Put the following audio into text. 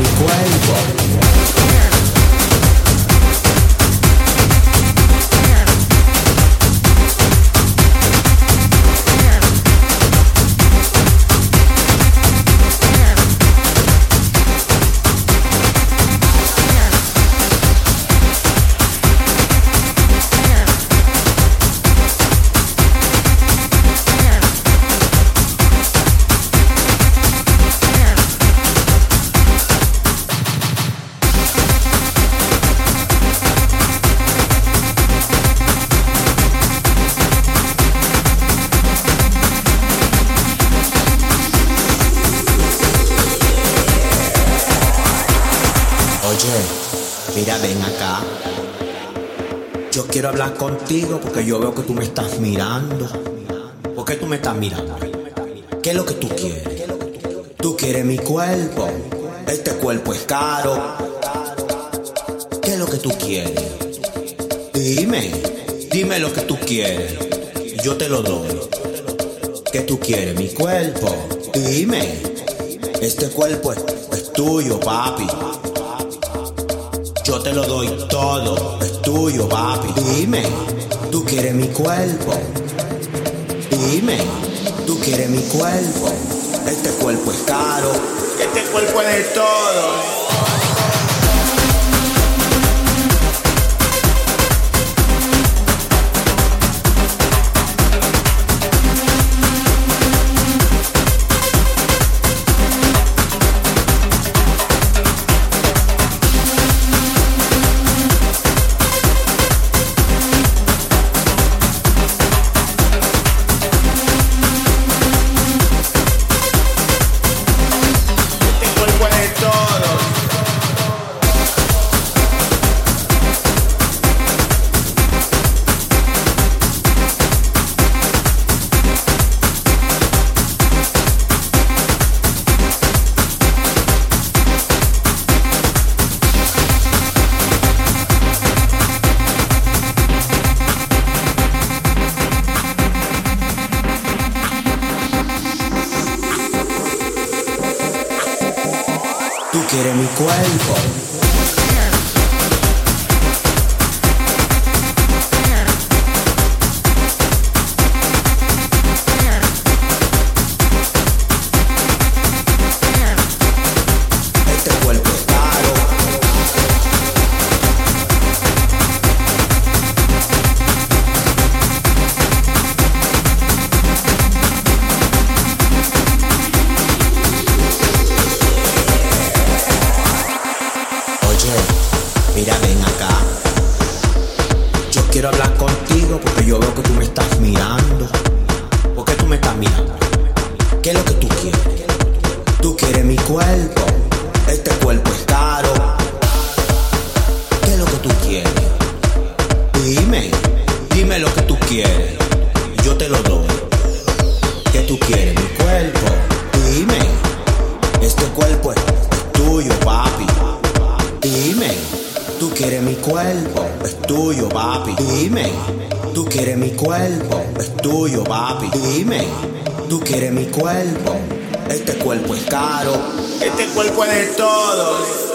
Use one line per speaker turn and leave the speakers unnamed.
mi
cuerpo. Porque yo veo que tú me estás mirando. ¿Por qué tú me estás mirando? ¿Qué es lo que tú quieres? Tú quieres mi cuerpo. Este cuerpo es caro. ¿Qué es lo que tú quieres? Dime, dime lo que tú quieres. Yo te lo doy. ¿Qué tú quieres? Mi cuerpo. Dime. Este cuerpo es, tuyo, papi. Yo te lo doy todo. Es tuyo, papi. Dime. Quieres mi cuerpo. Dime, tú quieres mi cuerpo. Este cuerpo es caro. Este cuerpo es de todo.
es tuyo, papi. Dime, tú quieres mi cuerpo, es tuyo, papi. Dime, tú quieres mi cuerpo. Este cuerpo es caro, este cuerpo es de todos.